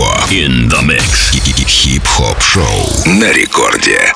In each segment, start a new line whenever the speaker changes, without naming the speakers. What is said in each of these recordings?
Фуко. In the mix. Хип-хоп шоу на рекорде.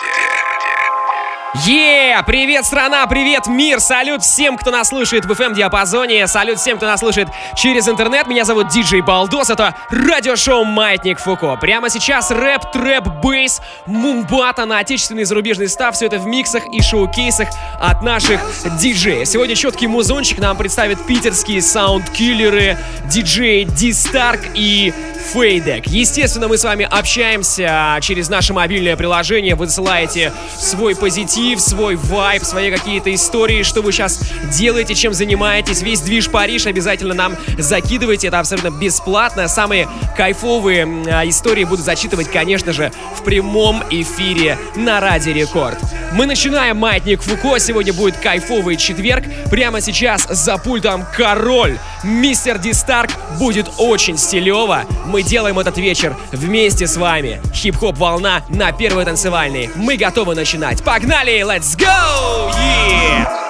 Yeah! привет, страна, привет, мир, салют всем, кто нас слушает в FM-диапазоне, салют всем, кто нас слушает через интернет. Меня зовут Диджей Балдос, это радиошоу Маятник Фуко. Прямо сейчас рэп, трэп, бейс, мумбата на отечественный и зарубежный став, все это в миксах и шоу-кейсах от наших диджеев. Сегодня четкий музончик нам представят питерские саунд-киллеры, диджей Ди Старк и Фейдек. Естественно, мы с вами общаемся через наше мобильное приложение. Вы засылаете свой позитив, свой вайб, свои какие-то истории, что вы сейчас делаете, чем занимаетесь. Весь движ Париж обязательно нам закидывайте. Это абсолютно бесплатно. Самые кайфовые а, истории буду зачитывать, конечно же, в прямом эфире на Ради Рекорд. Мы начинаем Маятник Фуко. Сегодня будет кайфовый четверг. Прямо сейчас за пультом Король. Мистер Ди Старк будет очень стилево. Мы делаем этот вечер вместе с вами. Хип-хоп волна на первой танцевальной. Мы готовы начинать. Погнали! Let's go! Yeah!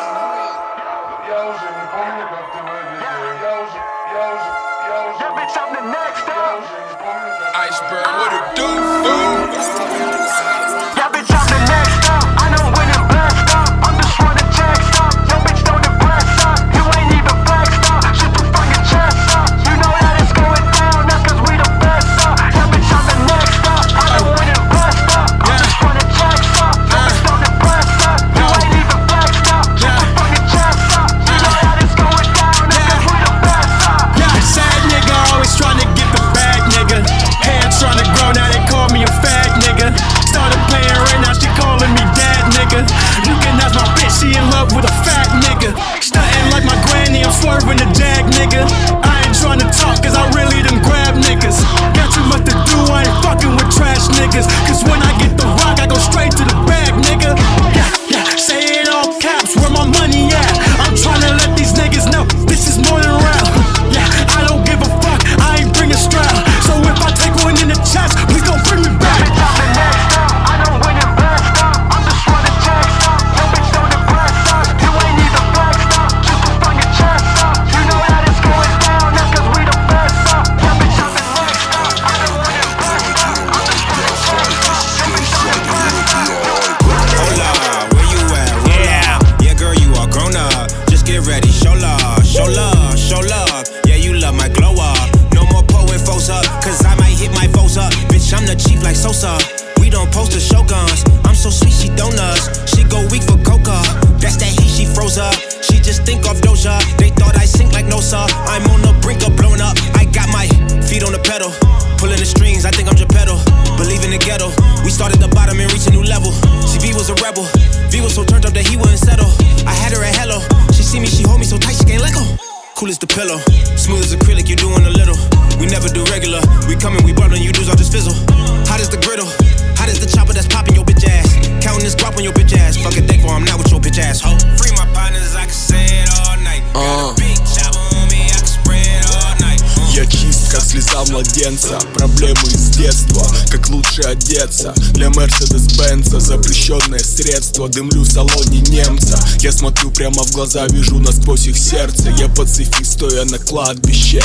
Средство Дымлю в салоне немца. Я смотрю прямо в глаза, вижу насквозь их сердце. Я пацифист, стоя на кладбище.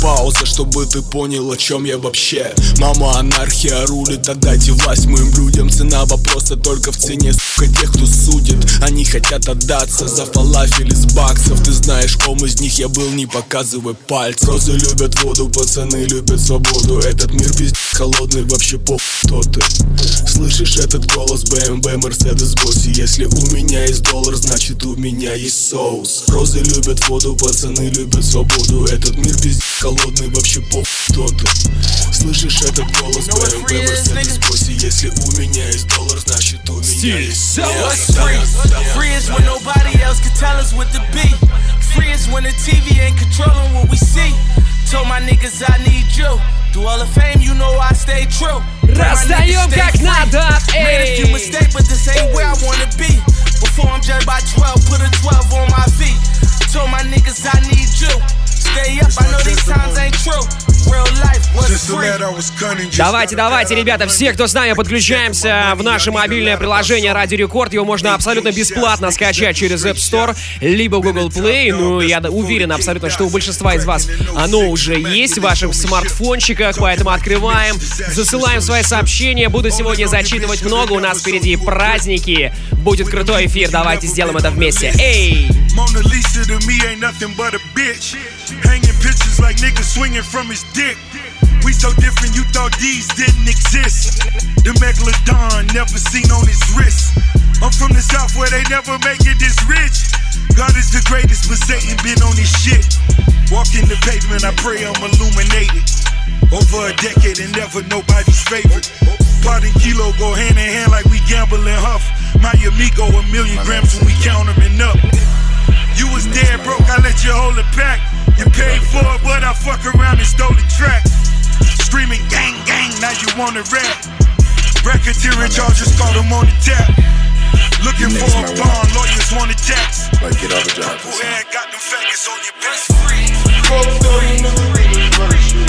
Пауза, чтобы ты понял, о чем я вообще. Мама анархия рулит, отдайте власть моим людям. Цена вопроса только в цене, сука, тех, кто судит. Они хотят отдаться за фалафель из баксов. Ты знаешь, ком из них я был, не показывай пальцы Розы любят воду, пацаны любят свободу. Этот мир пиздец холодный, вообще по кто ты? Слышишь этот голос, BMW, Mercedes, босси Если у меня есть доллар, значит у меня есть соус. Розы любят воду, пацаны любят свободу. Этот мир пиздец холодный, вообще по кто ты Слышишь этот голос, BMW, Mercedes, босси Если у меня есть доллар, значит у меня есть соус.
Free. is when nobody else can tell us what to be. Free is when the TV ain't controlling what we see. Told my niggas I need you. Do all the fame, you know I stay true.
Раздаем как надо,
Made a few mistakes, but this ain't where I wanna be. Before I'm judged by 12, put a 12 on my feet. Told my niggas I need you. Stay up, I know these times ain't true.
Давайте, давайте, ребята, все, кто с нами, подключаемся в наше мобильное приложение Радио Рекорд. Его можно абсолютно бесплатно скачать через App Store, либо Google Play. Ну, я уверен абсолютно, что у большинства из вас оно уже есть в ваших смартфончиках, поэтому открываем, засылаем свои сообщения. Буду сегодня зачитывать много, у нас впереди праздники. Будет крутой эфир, давайте сделаем это вместе. Эй!
We so different, you thought these didn't exist. The megalodon never seen on his wrist. I'm from the south where they never make it this rich. God is the greatest, but Satan been on his shit. Walking the pavement, I pray I'm illuminated. Over a decade and never nobody's favorite. Pot and kilo go hand in hand like we gamble and huff. My amigo, a million grams when we count them and up. You was dead broke, I let you hold it back. You paid for it, but I fuck around and stole the track. Screaming gang, gang, now you wanna rap. Racketeering charges, caught him on the tap. Looking for a bond, lawyers want to tax.
Like, get out the job.
Who had got them faggots on your best free? Fuck all the niggas with his right shit.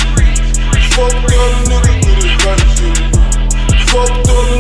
Fuck all the niggas with his right shit. Fuck all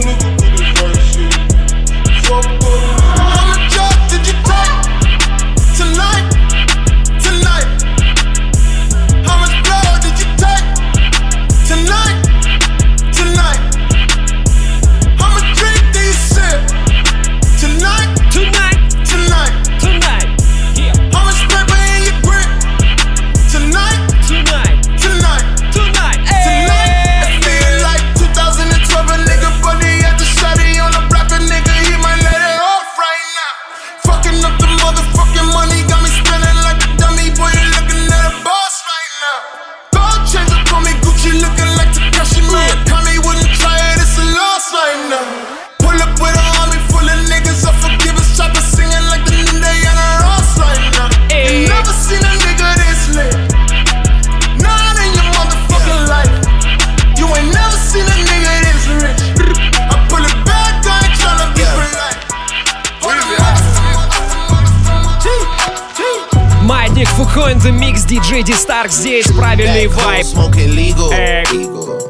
in the
mix, DJ D-Stark, здесь правильный вайб.
Smoking legal.
Эй.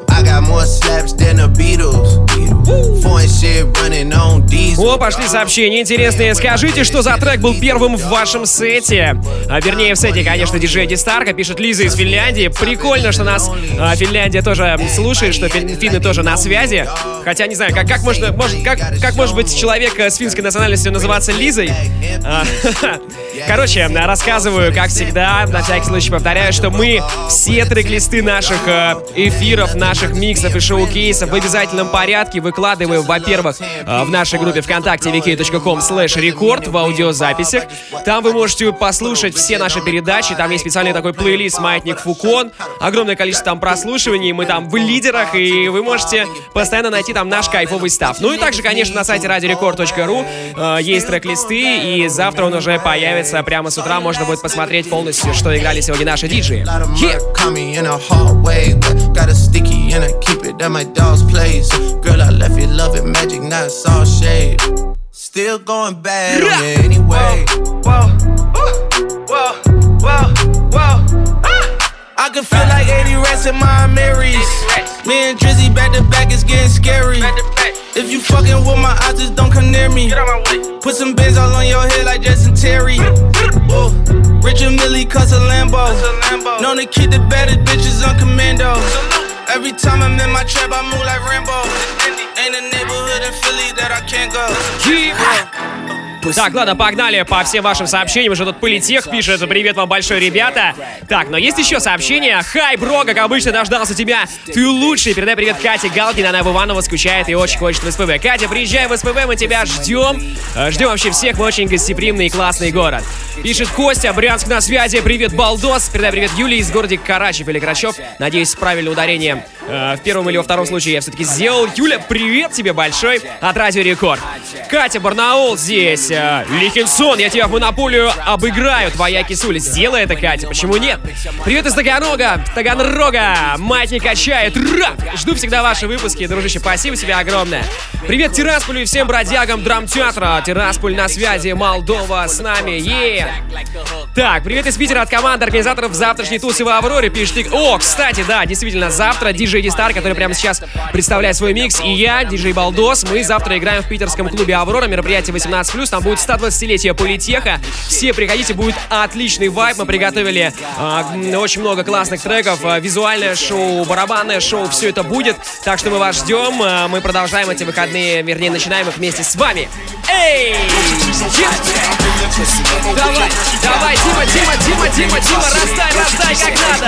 I got more slaps than the Beatles. Foreign
О, пошли сообщения интересные. Скажите, что за трек был первым в вашем сете? А, вернее, в сете, конечно, диджей Дистарка, пишет Лиза из Финляндии. Прикольно, что нас а, Финляндия тоже слушает, что фин- финны тоже на связи. Хотя, не знаю, как, как можно, может, как, как может быть человек э, с финской национальностью называться Лизой? А, Короче, рассказываю, как всегда, на всякий случай повторяю, что мы все трек-листы наших э, эфиров, наших миксов и шоу-кейсов в обязательном порядке выкладываем, во-первых, э, в нашей группе ВКонтакте wiki.com slash record в аудиозаписях. Там вы можете послушать все наши передачи, там есть специальный такой плейлист «Маятник Фукон», огромное количество там прослушиваний, мы там в лидерах, и вы можете постоянно найти там наш кайфовый став. Ну и также, конечно, на сайте radiorecord.ru э, есть трек-листы, и завтра он уже появится прямо с утра, можно будет посмотреть полностью, что играли сегодня наши диджеи. Yeah.
Murk caught me in a hallway. but Got a sticky and I keep it at my dog's place. Girl, I left you love it magic, not all shade. Still going bad on you anyway.
Whoa, ooh, whoa, whoa, whoa. I can feel like 80 rats in my Marys. Me and Drizzy back to back is getting scary. If you fucking with my eyes, just don't come near me. Put some bins all on your head like Jason Terry. Whoa. Richard Mille cuss a Lambo. Known to keep the baddest bitches on commando. Every time I'm in my trap, I move like Rambo. Ain't a neighborhood in Philly that I can't go.
Так, ладно, погнали по всем вашим сообщениям. Уже тут Политех пишет. Привет вам большой, ребята. Так, но есть еще сообщение. Хай, бро, как обычно, дождался тебя. Ты лучший. Передай привет Кате Галкин. Она в Иваново скучает и очень хочет в СПБ. Катя, приезжай в СПБ, мы тебя ждем. Э, Ждем вообще всех. Мы очень гостеприимный и классный город. Пишет Костя, Брянск на связи. Привет, Балдос. Передай привет Юлии из города Карачев или Крачев. Надеюсь, правильное ударение э, в первом или во втором случае я все-таки сделал. Юля, привет тебе большой от Радио Рекорд. Катя Барнаул здесь. Лихинсон, я тебя в монополию обыграю, твоя кисуля. Сделай это, Катя, почему нет? Привет из Таганрога, Таганрога, мать не качает, ра! Жду всегда ваши выпуски, дружище, спасибо тебе огромное. Привет Тирасполю и всем бродягам драмтеатра. Тирасполь на связи, Молдова с нами, е Так, привет из Питера от команды организаторов завтрашней тусы в Авроре, пишет О, кстати, да, действительно, завтра диджей Дистар, который прямо сейчас представляет свой микс, и я, диджей Балдос, мы завтра играем в питерском клубе Аврора, мероприятие 18+, там будет 120-летие Политеха. Все приходите, будет отличный вайб, мы приготовили э, очень много классных треков, э, визуальное шоу, барабанное шоу, все это будет, так что мы вас ждем, э, мы продолжаем эти выходные, вернее, начинаем их вместе с вами. Эй! Давай, давай, Дима, Дима, Дима, Дима, Дима, раздай, раздай как надо.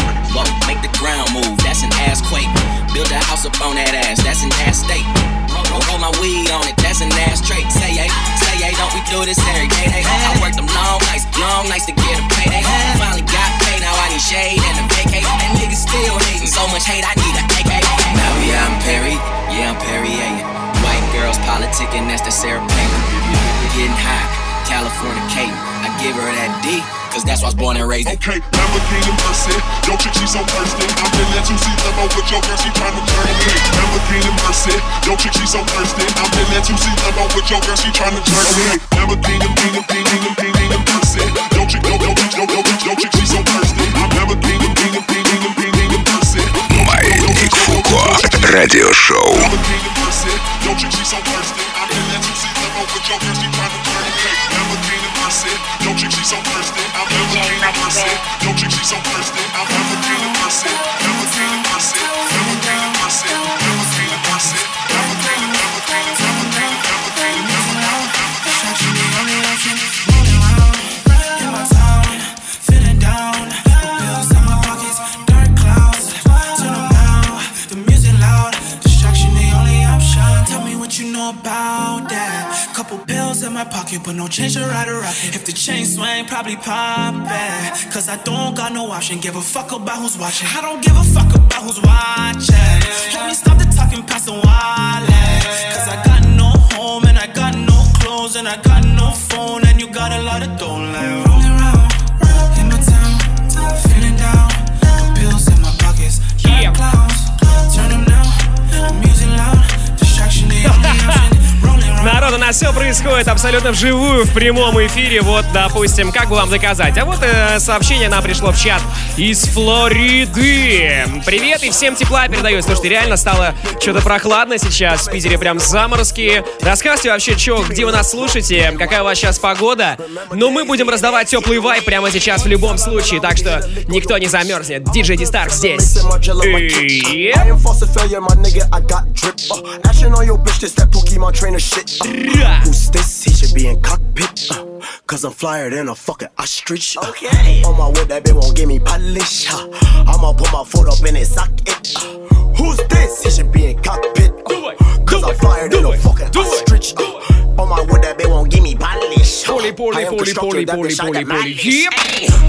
House up on that ass, that's an ass state. Roll, roll my weed on it, that's an ass trait. Say hey, say hey, don't we do this every day? Hey, I worked them long nights, long nights to get a payday. Finally got paid, now I need shade and a vacate. And niggas still hating, so much hate, I need a AK. Now yeah, I'm Perry, yeah, I'm Perrier. White girls politicking, that's the Sarah Palin. Getting high, California Kate. I give her that D, cause that's why I was born and raised.
Okay, Lamborghini Mercy, yo chick she so thirsty. I'm in that 2C limo with your girl, she tryna turn me. Lamborghini Mercy, yo chick she so thirsty. I'm in that 2C limo with your girl, she tryna turn me. Lamborghini, Lamborghini, Lamborghini Mercy, yo chick, yo yo bitch, yo yo bitch, yo chick she so thirsty. I'm Lamborghini, Lamborghini, Lamborghini Mercy.
Маятник Фуко. Радиошоу.
Lamborghini Mercy, yo chick she so thirsty. I'm in that 2C limo with your girl, she tryna turn me. Lamborghini Mercy, yo chick she so thirsty. I'm Lamborghini Mercy, yo chick she so thirsty. I'm
Pills in my pocket, but no change to ride a rocket. If the chain swing, probably pop it. Cause I don't got no option. Give a fuck about who's watching. I don't give a fuck about who's watching. Let me stop the talking past the wallet. Cause I got no home and I got no clothes and I got no phone and you got a lot of dough like rolling around in my town, feeling down. The pills in my pockets,
Yeah.
clouds, turn them down. The music loud, distraction the only option.
Народ, у нас все происходит абсолютно вживую, в прямом эфире. Вот, допустим, как бы вам доказать? А вот э, сообщение нам пришло в чат из Флориды. Привет и всем тепла передаю. Слушайте, реально стало что-то прохладно сейчас. В Питере прям заморозки. Рассказывайте вообще, что, где вы нас слушаете, какая у вас сейчас погода. Но мы будем раздавать теплый вайп прямо сейчас в любом случае, так что никто не замерзнет. Диджей Дистарк здесь. И-
I am faucet failure, my nigga. I got drip. Action on your bitch, this that Pookie, my trainer shit. Who's this? He should be in cockpit. Uh, Cause I'm flyer than a fucking ostrich. Uh, okay. On my whip, that bitch won't give me polish. Uh, I'ma put my foot up in his socket. Uh, who's this? He should be in cockpit. Uh, Cause I'm
it,
flyer than a fucking
it,
ostrich. Uh, on my whip, that bitch won't give me polish
poorly,
poorly, poorly,
poorly,
poorly,
poorly,
poorly.
Yep.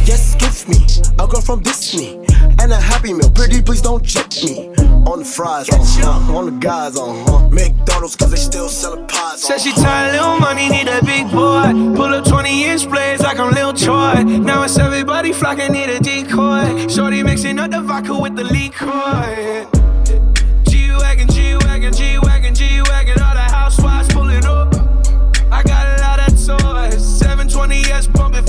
Yes, give me a girl from Disney and a happy meal. Pretty, please don't check me. On the fries, uh huh. On the guys, uh huh. McDonald's, cause they still selling pies.
Said she uh-huh. tired, little money, need a big boy. Pull up 20 inch blades like I'm Lil Troy. Now it's everybody flocking, need a decoy. Shorty mixing up the vodka with the liquor.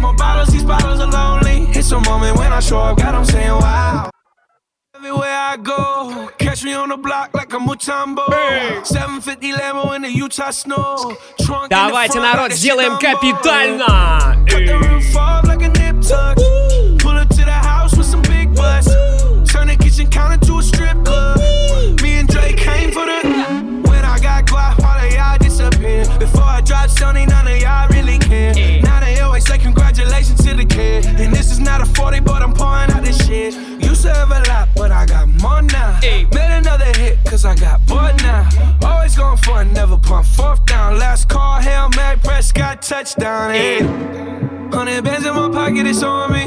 Get more bottles, these bottles are lonely. It's a moment when I show up, God, I'm saying wow. Everywhere I go, catch me on the block like a Mutombo. 750 Lambo in the Utah snow. Trunk
Давайте, народ, сделаем капитально!
Cut the roof off like a nip tuck. touchdown. Yeah. Hundred bands in my pocket, it's on me.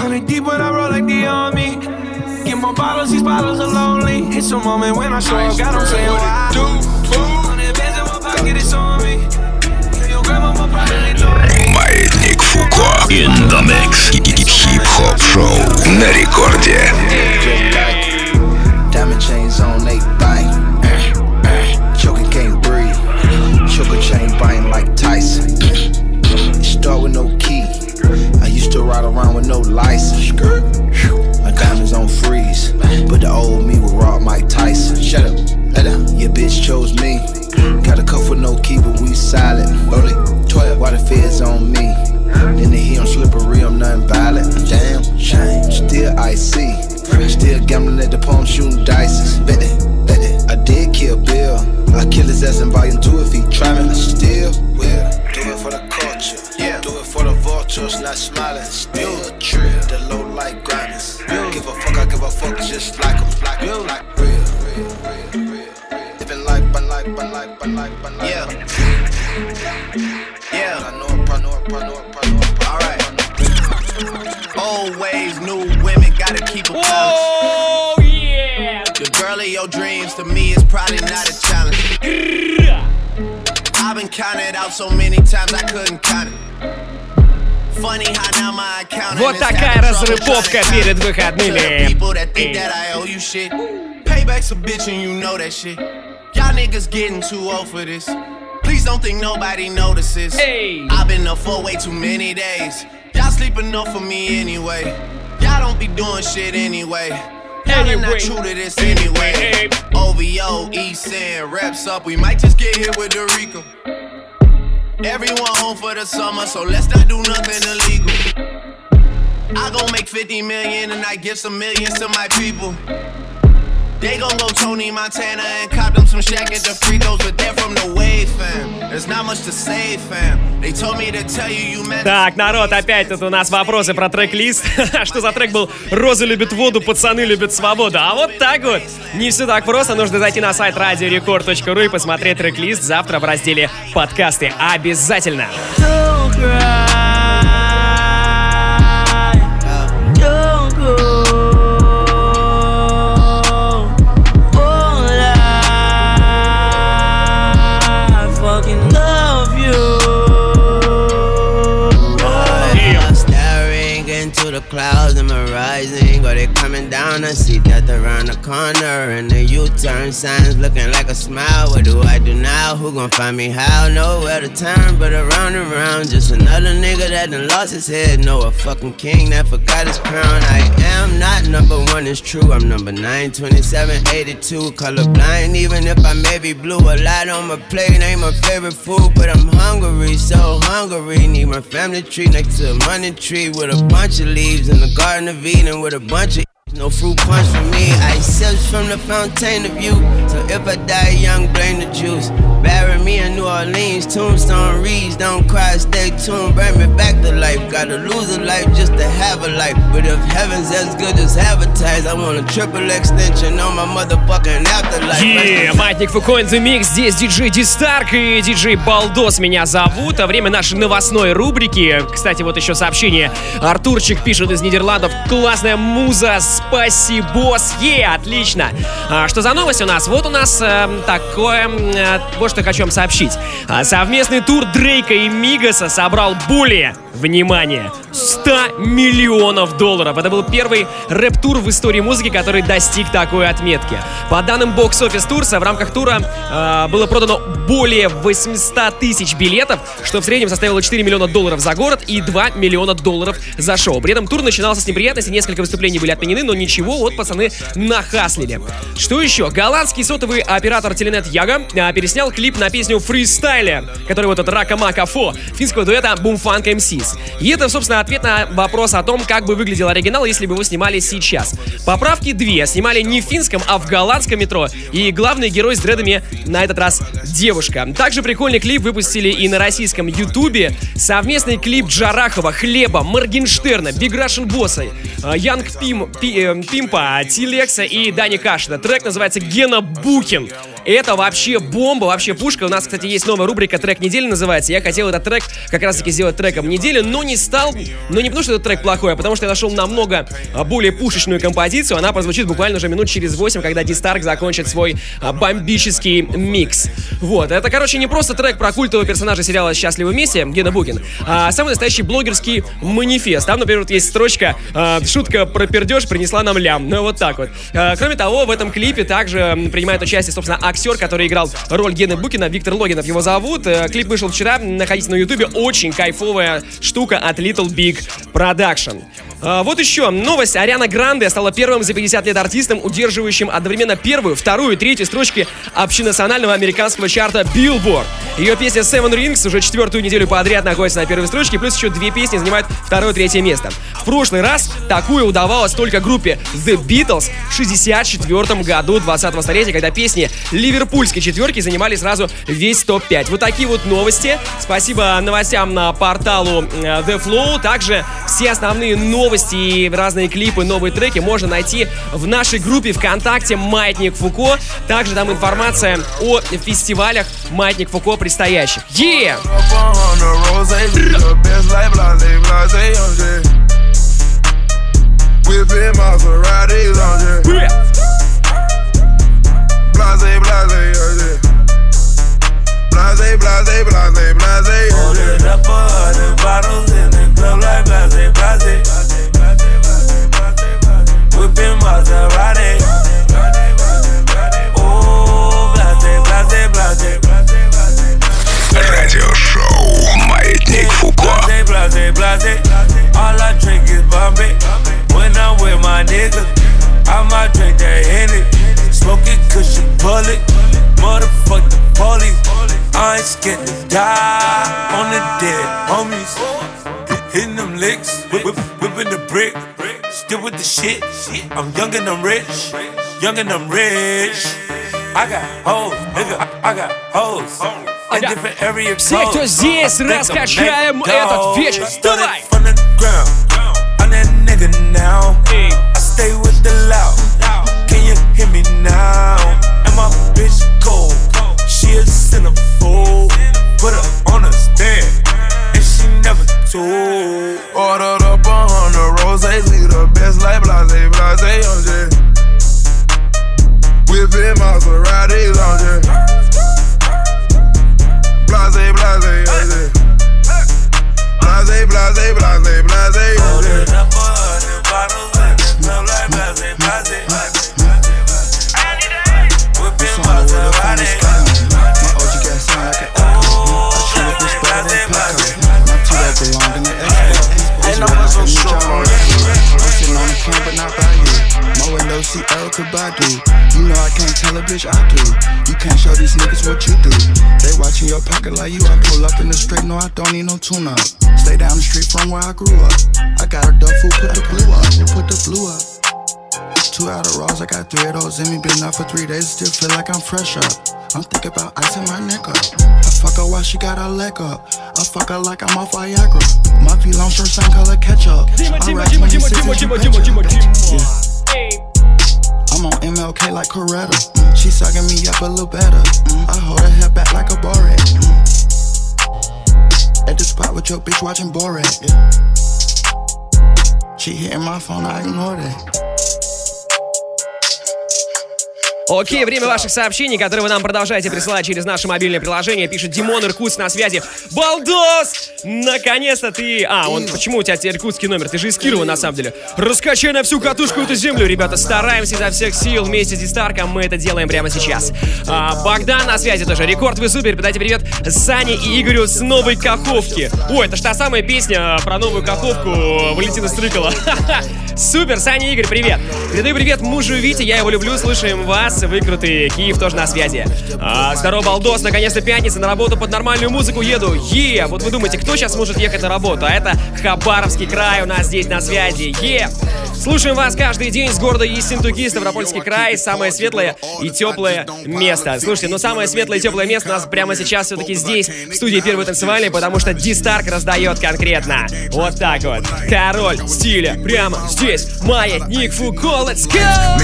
Hundred deep when I roll like the army. Get more bottles, these bottles are lonely. It's a moment when I show up, God, I'm saying why. Hundred bands in my pocket, it's on me. Yeah, your grandma probably know me.
Маятник Фуко. In the mix. Хип-хоп шоу на рекорде.
Diamond chains on they bite. Choking can't breathe. Choker chain biting like Tyson. Ride around with no license. My diamonds on freeze. But the old me would rob Mike Tyson. Shut up. Let up. Your bitch chose me. Got a cuff with no key, but we silent. Only 12. Why the feds on me? Then they hear I'm slippery, I'm nothing violent. Damn, shame. Still icy. Still gambling at the palm, shooting dice. Bet it, bet it. I did kill Bill. I kill his ass in volume two if he try me. I still will. Do it for the culture. The vultures, not smiling. Still a trip. The low light grinders. Give a fuck, I give a fuck just like him. Like him, like real. real, real, real. Living life, but life, but life, but life, but life. Yeah. Yeah. I know, I know, I know, I know. Alright. Old ways, new women, gotta keep a balance.
Oh, yeah!
The girl of your dreams to me is probably not a challenge. I've been counted out so many times I couldn't count it.
Вот такая разрыповка перед выходными.
People that think that I owe you shit. Payback's a bitch and you know that shit. Y'all niggas getting too old for this. Please don't think nobody notices.
Hey.
I've been up for way too many days. Y'all sleep enough for me anyway. Y'all don't be doing shit anyway. Y'all are
Anyway.
not true to this anyway. OVO, East End, reps up. We might just get hit with the Rico. Mm-hmm. Everyone home for the summer, so let's not do nothing illegal. I gon' make 50 million and I give some millions to my people. They gon' go Tony Montana and cop them some shack at the free throws, but they're from the wave, fam. There's not much to say, fam. They told me to tell you you meant
Так, народ, опять тут у нас вопросы про трек-лист. Что за трек был «Розы любят воду, пацаны любят свободу». А вот так вот. Не все так просто. Нужно зайти на сайт радиорекорд.ру и посмотреть трек-лист завтра в разделе «Подкасты». Обязательно.
Don't
Coming down? I see death around the corner. And the U-turn signs looking like a smile. What do I do now? Who gon' find me how? Nowhere to turn, but around and around. Just another nigga that done lost his head. No, a fucking king that forgot his crown. I am not number one, it's true. I'm number 9, 27, 82. Colorblind, even if I may be blue. A lot on my plate ain't my favorite food, but I'm hungry, so hungry. Need my family tree next to a money tree with a bunch of leaves in the Garden of Eden with a bunch no fruit punch for me. I sips from the fountain of youth. So if I die young, blame the juice. Bury me in New Orleans, tombstone reads. Don't cry, stay tuned. Bring me back to life. Gotta lose a life just to have a life. But if heaven's as good as advertised, I want a triple extension on my motherfucking afterlife.
Yeah, Маятник Фуко in the Mix. Здесь диджей Дистарк и диджей Балдос меня зовут. А время нашей новостной рубрики. Кстати, вот еще сообщение. Артурчик пишет из Нидерландов. Классная муза, спасибо. Е, отлично. А, что за новость у нас? Вот у нас э, такое... э, вот что хочу вам сообщить. А, совместный тур Дрейка и Мигаса собрал более, внимание, 100 100 миллионов долларов. Это был первый рэп-тур в истории музыки, который достиг такой отметки. По данным Box Office Tours, в рамках тура э, было продано более 800 тысяч билетов, что в среднем составило 4 миллиона долларов за город и 2 миллиона долларов за шоу. При этом тур начинался с неприятностей, несколько выступлений были отменены, но ничего, вот пацаны нахаслили. Что еще? Голландский сотовый оператор Теленет Яга а, переснял клип на песню «Фристайле», который вот этот Рака Мака Фо, финского дуэта Boomfunk MCs. И это, собственно, ответ на вопрос о том, как бы выглядел оригинал, если бы его снимали сейчас. Поправки две. Снимали не в финском, а в голландском метро. И главный герой с дредами на этот раз девушка. Также прикольный клип выпустили и на российском ютубе. Совместный клип Джарахова, Хлеба, Моргенштерна, Биг Russian Босса, Янг Пим, Пи, э, Пимпа, Тилекса и Дани Кашина. Трек называется «Гена Букин». Это вообще бомба, вообще пушка. У нас, кстати, есть новая рубрика «Трек недели» называется. Я хотел этот трек как раз-таки сделать треком недели, но не стал. Но не потому, что этот трек плохой, а потому что я нашел намного а, более пушечную композицию. Она прозвучит буквально уже минут через 8, когда Дистарк закончит свой а, бомбический микс. Вот, это, короче, не просто трек про культового персонажа сериала «Счастливы вместе» Гена Букин, а самый настоящий блогерский манифест. Там, например, вот есть строчка а, «Шутка про пердеж принесла нам лям». Ну, вот так вот. Кроме того, в этом клипе также принимает участие, собственно, актер, который играл роль Гены Букина, Виктор Логинов его зовут. Э, клип вышел вчера, находите на ютубе, очень кайфовая штука от Little Big Production. А, вот еще новость. Ариана Гранде стала первым за 50 лет артистом, удерживающим одновременно первую, вторую и третью строчки общенационального американского чарта Billboard. Ее песня Seven Rings уже четвертую неделю подряд находится на первой строчке, плюс еще две песни занимают второе и третье место. В прошлый раз такое удавалось только группе The Beatles в 64 году 20-го столетия, когда песни ливерпульской четверки занимали сразу весь топ-5. Вот такие вот новости. Спасибо новостям на порталу э, The Flow. Также все основные новости и разные клипы, новые треки можно найти в нашей группе ВКонтакте «Маятник Фуко». Также там информация о фестивалях «Маятник Фуко» предстоящих. Yeah! Blase, blase, blase, blase, blase, blase. Holding up a hundred bottles in the club like blase, blase. Whipping Maserati. Oh, blase, blase, blase.
Радиошоу Маятник Фуко.
Blase, blase, All I drink is Bombay. When I'm with my niggas, I might drink that Henny. Smoking cushion bullet. Motherfuck the police. I ain't scared to die on the dead homies. Hitting them licks, whip, whip, whipping the brick. Still with the shit. I'm young and I'm rich. Young and I'm rich. I got hoes, nigga. I, got hoes. In different area
Все, кто здесь, раскачаем этот вечер. Давай!
Nigga now. I stay with the loud. Can you hear me now? And my bitch cold. She a centerfold. Put her on a stand. And she never told. Ordered up a hundred roses best like blase, blase, on jet. Whipping Maseratis on jet. Blase, blase, on jet. Blase, blase, blase, blase, on jet. bottles and smell like blase, blase. Whipping Maseratis. My OG got sound like an echo. I treat a bitch better than Paco. My two that belong in the Expo. Ain't no so strong can, but not by you. My window seat Erykah Badu. You know I can't tell a bitch I do. You can't show these niggas what you do. They watching your pocket like you. I pull up in the straight, no, I don't need no tune up. Stay down the street from where I grew up. I got a food, put the blue up. and Put the blue up. Two out of rolls, I got three of those in me. Been out for three days, still feel like I'm fresh up. I'm thinking about icing my neck up. I fuck her while she got her leg up. I fuck her like I'm off Viagra. My V long shirts same color ketchup.
I rap 26 and she yeah.
I'm on MLK like Coretta. She sucking me up a little better. Mm. I hold her head back like a Borat. Mm. At the spot with your bitch watching Borat. She hitting my phone, I ignore that.
Окей, время ваших сообщений, которые вы нам продолжаете присылать через наше мобильное приложение. Пишет Димон Иркутск на связи. Балдос! Наконец-то ты... А, он... Почему у тебя иркутский номер? Ты же из Кирова, на самом деле. Раскачай на всю катушку эту землю, ребята. Стараемся изо всех сил вместе с Дистарком. Мы это делаем прямо сейчас. А, Богдан на связи тоже. Рекорд, вы супер. Передайте привет Сане и Игорю с новой Каховки. Ой, это ж та самая песня про новую Каховку Валентина Стрыкала. Супер, Саня Игорь, привет. Передаю привет мужу Вите, я его люблю, слушаем вас вас, вы крутые, Киев тоже на связи. А, здорово, балдос, наконец-то пятница, на работу под нормальную музыку еду, е! Вот вы думаете, кто сейчас может ехать на работу? А это Хабаровский край у нас здесь на связи, е! Слушаем вас каждый день с города Ессентуки, Ставропольский край, самое светлое и теплое место. Слушайте, ну самое светлое и теплое место у нас прямо сейчас все-таки здесь, в студии Первой танцевальной, потому что Дистарк раздает конкретно. Вот так вот. Король стиля прямо здесь. Маятник Фуко, let's go!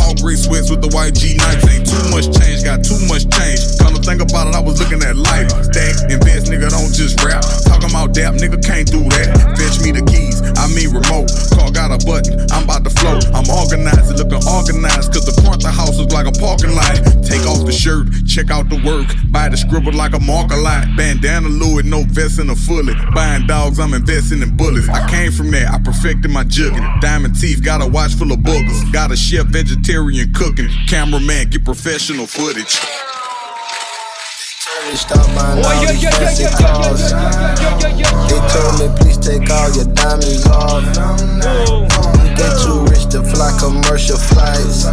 All gray sweats with the YG G. Ain't too much change, got too much change. Come think about it, I was looking at life. Stack, invest, nigga, don't just rap. Talking about dap, nigga, can't do that. Fetch me the keys, I mean remote. Car got a button, I'm about to float. I'm organized, looking organized, cause the front of the house is like a parking lot. Take off the shirt, check out the work. Buy the scribble like a marker lot. Bandana Louis, no vest and a fully. Buying dogs, I'm investing in bullets. I came from there, I perfected my jugging. Diamond teeth, got a watch full of boogers. Got a chef vegetarian cooking. Cameraman, get professional footage.
Stop buying all these fancy cars. They told me please take all your diamonds off. Oh. You get too rich to fly commercial flights.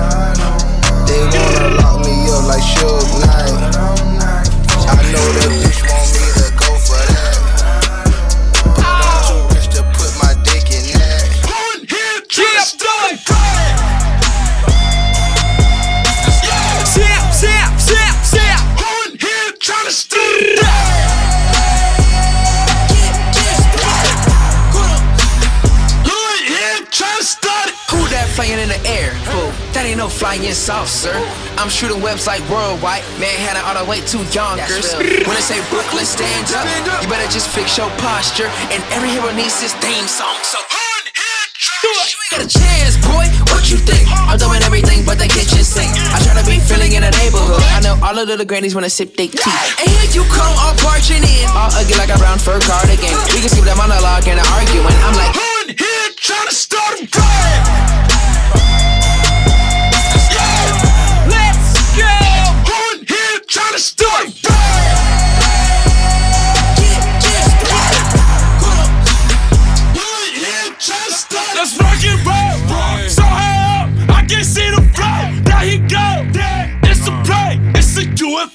I'm
shooting webs like worldwide. Manhattan all the way to Yonkers. When I say Brooklyn, stand up. You better just fix your posture. And every hero needs his theme song. So you ain't got a chance, boy. What you think? Uh-huh. I'm doing everything but the kitchen sink. I try to be feeling in the neighborhood. I know all the little grannies wanna sip their tea. And here you come, all barging in. All ugly like a brown fur cardigan. We can skip that monologue and the arguing. I'm like, one here trying to start a fight. To start a.
Let's rock and roll. So high up, I can see the flow. There he go. It's a play, it's a UFO.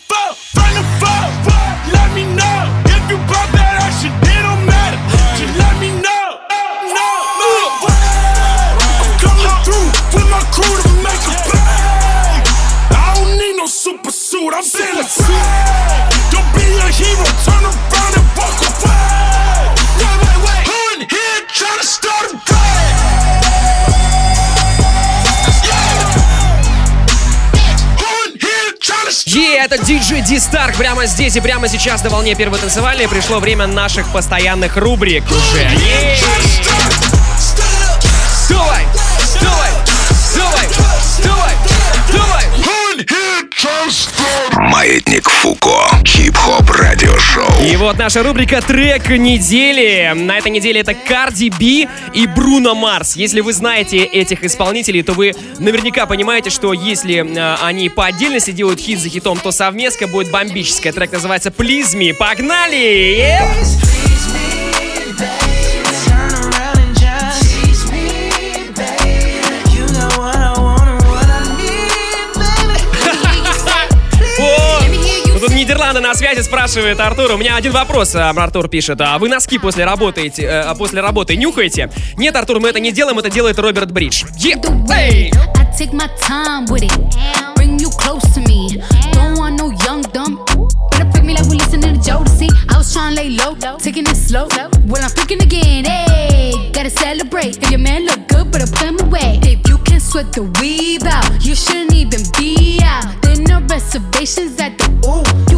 Е, это диджей Ди Старк прямо здесь и прямо сейчас на волне первой танцевальной пришло время наших постоянных рубрик уже. Давай, давай, давай, давай, давай.
Маятник Фуко. Хип-хоп радиошоу.
И вот наша рубрика «Трек недели». На этой неделе это Карди Би и Бруно Марс. Если вы знаете этих исполнителей, то вы наверняка понимаете, что если э, они по отдельности делают хит за хитом, то совместка будет бомбическая. Трек называется «Please Me». Погнали! Yep. О, ну Нидерланды на связи спрашивает Артур. У меня один вопрос, а, Артур пишет. А вы носки после работы, э, после работы нюхаете? Нет, Артур, мы это не делаем, это делает Роберт Бридж.
Taking it slow. When I'm freaking again, hey, gotta celebrate. If your man look good, better put him away. If you can sweat the weave out, you shouldn't even be out. There no reservations at the ooh,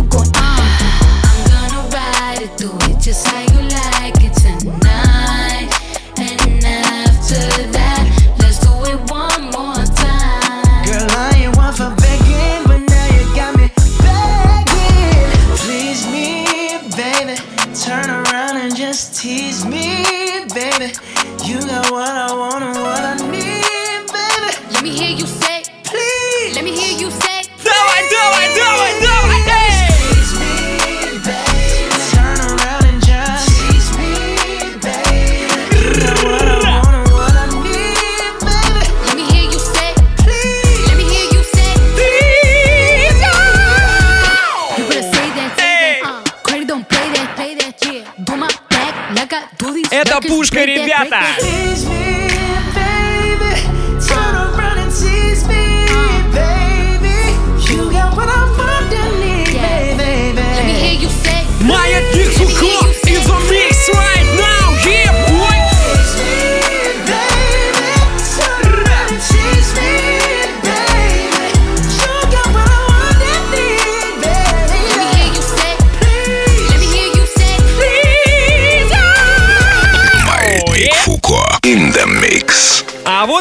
just how you like it tonight. And after that, let's do it one more time.
Girl, I ain't one for
begging, but now you got me
begging.
Please me, baby. Turn around and just tease me, baby. You got what I want and what I need, baby.
Let me hear you say,
please.
Let me hear you say,
please.
No, I do, I do,
I do, I
do.
Ребята!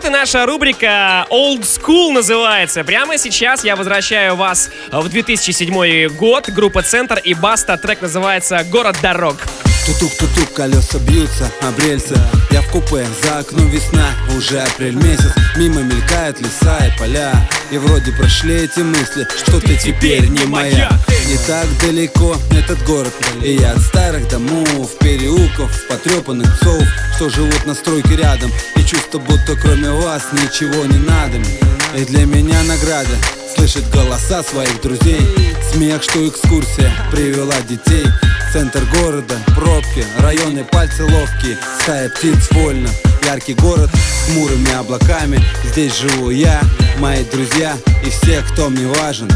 Вот и наша рубрика Old School называется. Прямо сейчас я возвращаю вас в 2007 год. Группа Центр и Баста. Трек называется «Город дорог».
Тутук-тутук, колеса бьются об рельсы Я в купе, за окном весна, уже апрель месяц. Мимо мелькают леса и поля. И вроде прошли эти мысли, что ты теперь не моя Не так далеко этот город И я от старых домов, переулков, потрепанных псов Что живут на стройке рядом. И чувство, будто кроме вас ничего не надо. И для меня награда Слышать голоса своих друзей. Смех, что экскурсия привела детей Центр города, пробки, районы пальцы ловкие Стая птиц вольно, яркий город с хмурыми облаками Здесь живу я, мои друзья и все, кто мне важен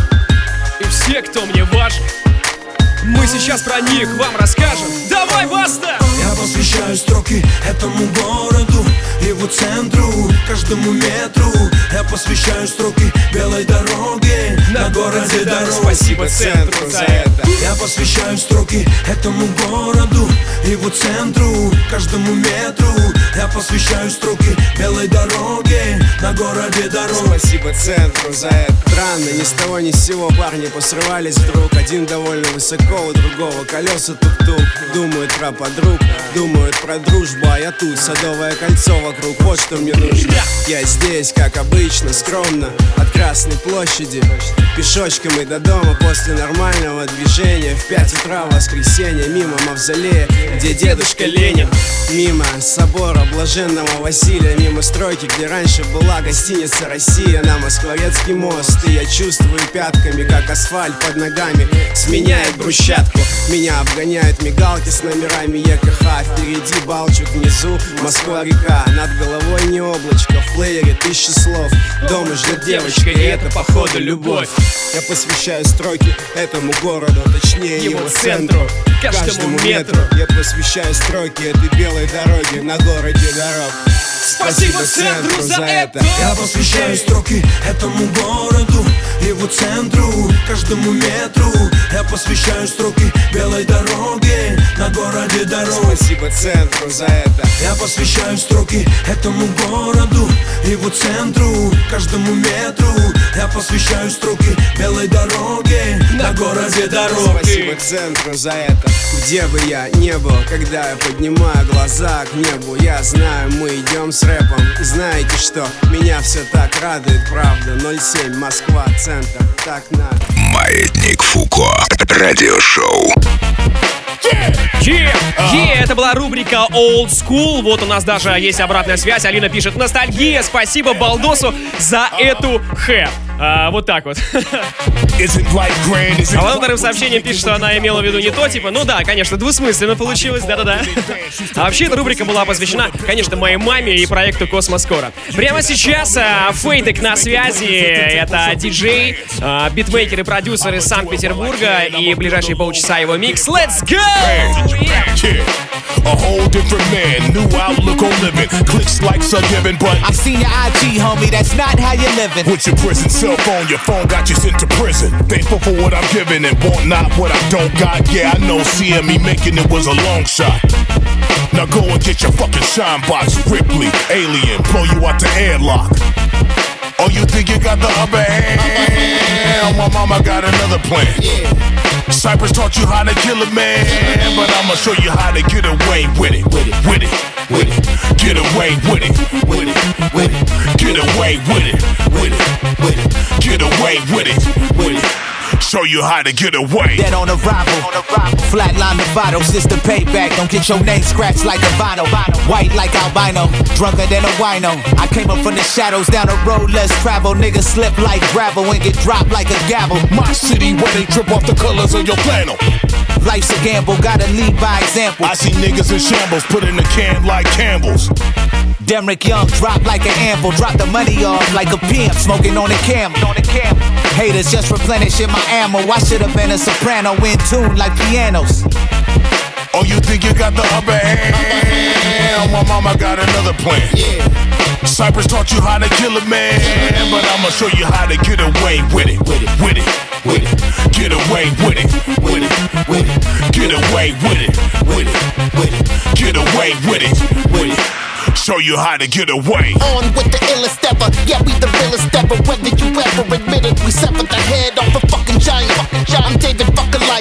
И все, кто мне важен. Мы сейчас про них вам расскажем. Давай, Баста!
Я посвящаю строки этому городу, его центру, каждому метру Я посвящаю строки белой дороге на городе дорог
Спасибо центру за это.
Я посвящаю строки этому городу, его центру, каждому метру. Я посвящаю строки белой дороге на городе дорог.
Спасибо центру за это Странно, ни с того ни с сего парни посрывались вдруг. Один довольно высоко, у другого колеса тук-тук. Думают про подруг, думают про дружбу А я тут, садовое кольцо вокруг, вот что мне нужно. Я здесь, как обычно, скромно От Красной площади. Пешочком и до дома после нормального движения В пять утра воскресенье мимо мавзолея Где дедушка Ленин. Мимо собора блаженного Василия Мимо стройки, где раньше была гостиница «Россия» На Москворецкий мост. И я чувствую пятками, как асфальт под ногами Сменяет брусчатку. Меня обгоняют мигалки с номерами ЕКХ Впереди Балчук, внизу Москва-река Над головой не облачко, в плеере тысячи слов. Дома ждет девочка, и это походу любовь. Я посвящаю строки этому городу, точнее его, центру
каждому метру.
Я посвящаю строки этой белой дороге на городе дорог
Спасибо центру за это!
Я посвящаю строки этому городу, его центру, каждому метру. Я посвящаю строки белой дороге на городе дорог.
Спасибо центру за это.
Я посвящаю строки этому городу, его центру, каждому метру. Я посвящаю строки белой дороге на городе дорог
Спасибо центру за это. Где бы я не был, когда я поднимаю глаза к небу Я знаю, мы идем с рэпом И знаете что, меня все так радует, правда 07, Москва, центр, так надо
Маятник Фуко. Радиошоу.
Е, е, это была рубрика Old School. Вот у нас даже есть обратная связь. Алина пишет ностальгия. Спасибо Балдосу за эту х. А, вот так вот. А потом вторым сообщением пишет, что она имела в виду не то, типа, ну да, конечно, двусмысленно получилось, да-да-да. А вообще эта рубрика была посвящена, конечно, моей маме и проекту Космос Скоро. Прямо сейчас а, Фейдек на связи. Это диджей, а, битмейкер и продюсер из Санкт-Петербурга. И ближайшие полчаса его микс. Let's go!
Yeah. A whole different man, new outlook on living. Clicks are given, but
I've seen your IG, homie. That's not how you're living.
with your prison cell phone, your phone got you sent to prison. Thankful for what I'm giving and want not what I don't got. Yeah, I know seeing me making it was a long shot. Now go and get your fucking shine box, Ripley, alien, blow you out the airlock. Oh, you think you got the upper hand? My mama got another plan. Cypress taught you how to kill a man, but I'ma show you how to get away with it, with it, with it, with it. Get away with it, with it, with it. Get away with it, with it, with it. Get away with it, with it. Show you how to get away.
Dead on arrival. Flatline the Nevada, sister payback. Don't get your name scratched like a vinyl. White like albino, drunker than a wino. I came up from the shadows, down the road less travel. Niggas slip like gravel and get dropped like a gavel.
My city where they trip off the colors of your flannel.
Life's a gamble, gotta lead by example.
I see niggas in shambles, put in the can like Campbell's.
Derrick Young drop like an anvil, drop the money off like a pimp, smoking on a camel. On a camel. Haters just replenishing my ammo. I should have been a soprano in tune like pianos.
Oh, you think you got the upper hand? My mama got another plan. Cypress taught you how to kill a man, but I'ma show you how to get away with it, with it, with it, with it. Get away with it, with it, with it. Get away with it, with it, with it. Get away with it, with it. Show you how to get away.
On with the illest ever, yeah, we the realest ever. Whether you ever admit it, we severed the head off a fucking giant. Fucking. I'm David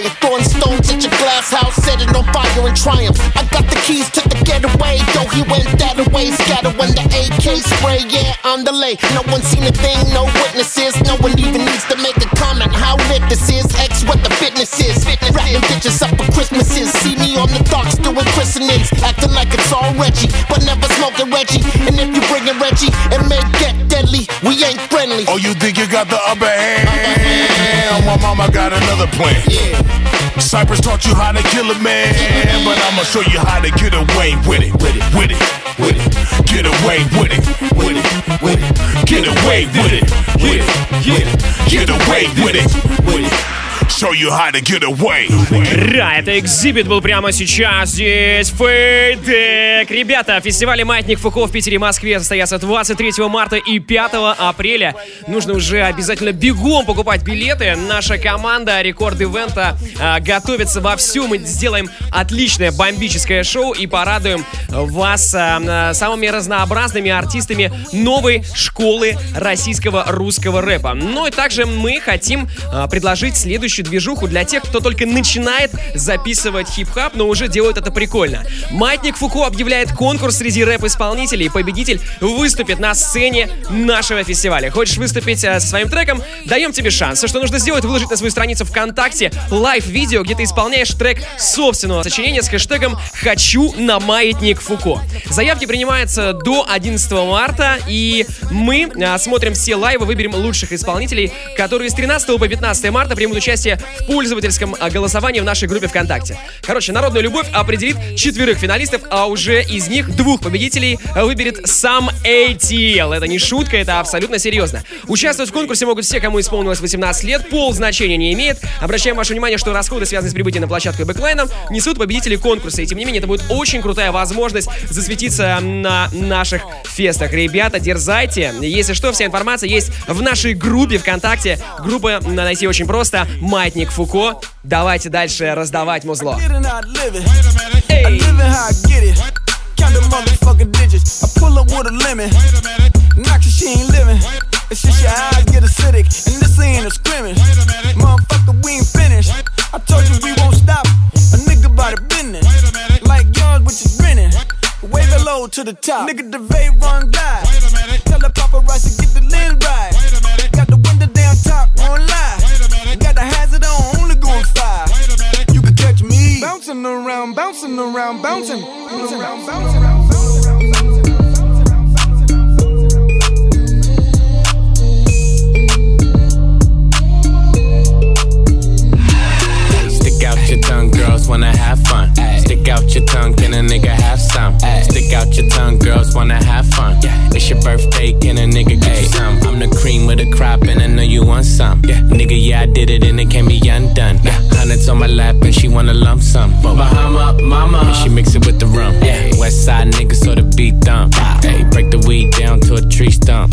Buckaliah, throwing stones at your glass house, setting on fire in triumph. I got the keys to the getaway, though he went that away. Scatter when the AK spray, yeah, on delay. No one seen a thing, no witnesses. No one even needs to make a comment how lit this is. X what the fitness is. Rapping bitches up for Christmases. See me on the docks doing christenings, acting like it's all Reggie, but never smoking Reggie. And if you bringin' Reggie, it may get deadly. We ain't friendly.
Oh, you think you got the upper hand? Mama got another plan. Cypress taught you how to kill a man, but I'ma show you how to get away with it, with it, with it, with it. Get away with it, with it, with it. Get away with it, with it, with it. Get away with it, with it. Show you how to get away.
Да, это экзибит был прямо сейчас здесь. Фейдек. Ребята, фестивали «Маятник Фуко» в Питере и Москве состоятся 23 марта и 5 апреля. Нужно уже обязательно бегом покупать билеты. Наша команда Рекорд Ивента а, готовится вовсю. Мы сделаем отличное бомбическое шоу и порадуем вас а, а, самыми разнообразными артистами новой школы российского русского рэпа. Ну и также мы хотим а, предложить следующую движуху для тех, кто только начинает записывать хип-хап, но уже делает это прикольно. Маятник Фуко объявляет конкурс среди рэп-исполнителей. Победитель выступит на сцене нашего фестиваля. Хочешь выступить э, со своим треком? Даем тебе шанс. Все, что нужно сделать, выложить на свою страницу ВКонтакте лайв-видео, где ты исполняешь трек собственного сочинения с хэштегом «Хочу на маятник Фуко». Заявки принимаются до 11 марта, и мы э, смотрим все лайвы, выберем лучших исполнителей, которые с 13 по 15 марта примут участие в пользовательском э, голосовании в нашей группе ВКонтакте. Короче, народная любовь определит четверых финалистов, а уже из них двух победителей выберет сам ATL. Это не шутка, это абсолютно серьезно. Участвовать в конкурсе могут все, кому исполнилось 18 лет, пол значения не имеет. Обращаем ваше внимание, что расходы, связанные с прибытием на площадку и бэклайном, несут победители конкурса. И тем не менее, это будет очень крутая возможность засветиться на наших фестах. Ребята, дерзайте. Если что, вся информация есть в нашей группе ВКонтакте. Группа найти очень просто. Маятник Фуко. Давайте дальше раздавать музло.
Эй! Count the motherfucking digits. I pull up with a lemon. Knock your she ain't living. It's just your eyes get acidic. And this ain't a scrimmage. Motherfucker, we ain't finished. I told you we won't stop. A nigga about a business. Like yours, which is grinning. Wave it low to the top. Nigga, the vape run glide. Tell the paparazzi get the lens right. Got the window down top, won't lie. Bouncing around, bouncing around, bouncing, bouncing around, bouncing around.
Stick out your tongue, girls wanna have fun. Stick out your tongue, can a nigga have some? Stick out your tongue, girls wanna have fun. It's your birthday, can a nigga get you some? I'm the cream with the crop, and I know you want some. Nigga, yeah, I did it, and it can't be undone. Hundreds on my lap, and she wanna lump sum. Bahama, mama, and she mix it with the rum. Yeah. West side niggas, so the beat dump. Hey, break the weed down to a tree stump.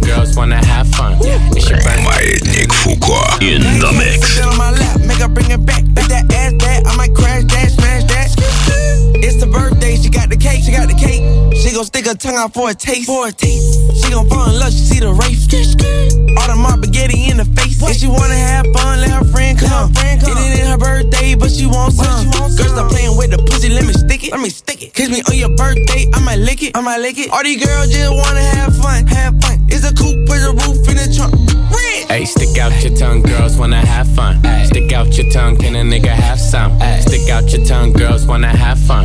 girls wanna have fun. It's your birthday.
Маятник Фуко in the mix.
Sit on my lap, make her bring it back. Let that ass back, I might crash that, smash that. It's the birthday, she got the cake, she got the cake. She gon' stick her tongue out for a taste, for a taste. She gon' fall in love, she see the race. All the mob spaghetti in the face. If she wanna have fun, let her friend come. It ain't her birthday, but she wants some. Girl, stop playing with the pussy, let me stick it. Let me stick it. Kiss me on your birthday, I might lick it. I might lick it. All these girls just wanna have fun, have fun. It's a coupe, put the roof in the trunk.
Hey, stick out your tongue, girls wanna have fun. Stick out your tongue, can a nigga have some? Stick out your tongue, girls wanna have fun.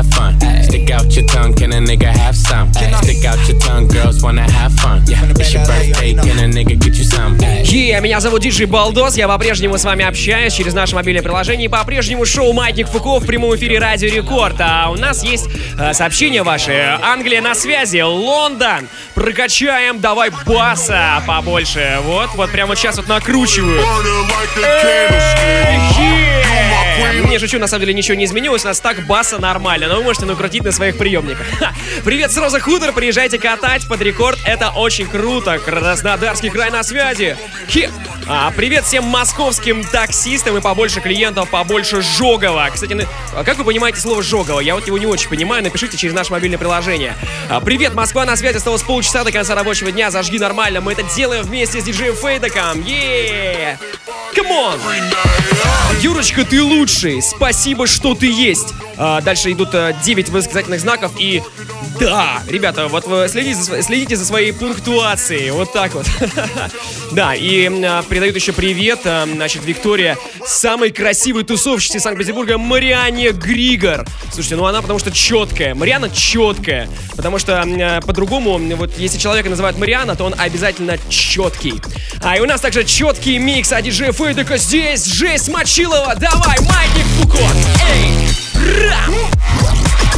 fun. Stick out your tongue, can a nigga have some? Stick out your tongue, girls wanna have fun. It's your birthday, can a nigga get you some?
Е, меня зовут Диджей Балдос, я по-прежнему с вами общаюсь через наше мобильное приложение и по-прежнему шоу «Маятник Фуко» в прямом эфире Радио Рекорд. А у нас есть э, сообщения ваши. Англия на связи, Лондон, прокачаем, давай баса побольше. Вот, вот прямо вот сейчас вот накручиваю. Эй, Не шучу, на самом деле ничего не изменилось, у нас так баса нормально, но вы можете накрутить на своих приемниках. Привет с Роза Хутор, приезжайте катать под рекорд, это очень круто. Краснодарский край на связи. Хе. А, привет всем московским таксистам и побольше клиентов, побольше Жогова. Кстати, а как вы понимаете слово Жогова? Я вот его не очень понимаю, напишите через наше мобильное приложение. А, привет, Москва на связи, осталось полчаса до конца рабочего дня, зажги нормально, мы это делаем вместе с диджеем Фейдаком. Еее! Камон! Юрочка, ты лучший! Спасибо, что ты есть! А, дальше идут а, 9 восклицательных знаков и... Да! Ребята, вот вы следите за, следите за своей пунктуацией. Вот так вот. Да, и а, передают еще привет, а, значит, Виктория, самой красивой тусовщице Санкт-Петербурга Мариане Григор. Слушайте, ну она потому что четкая. Мариана четкая. Потому что м, по-другому, вот если человека называют Мариана, то он обязательно четкий. А и у нас также четкий микс, а диджей Фейдека здесь, жесть Мочилова, давай, маятник Фуко, эй,
Yeah.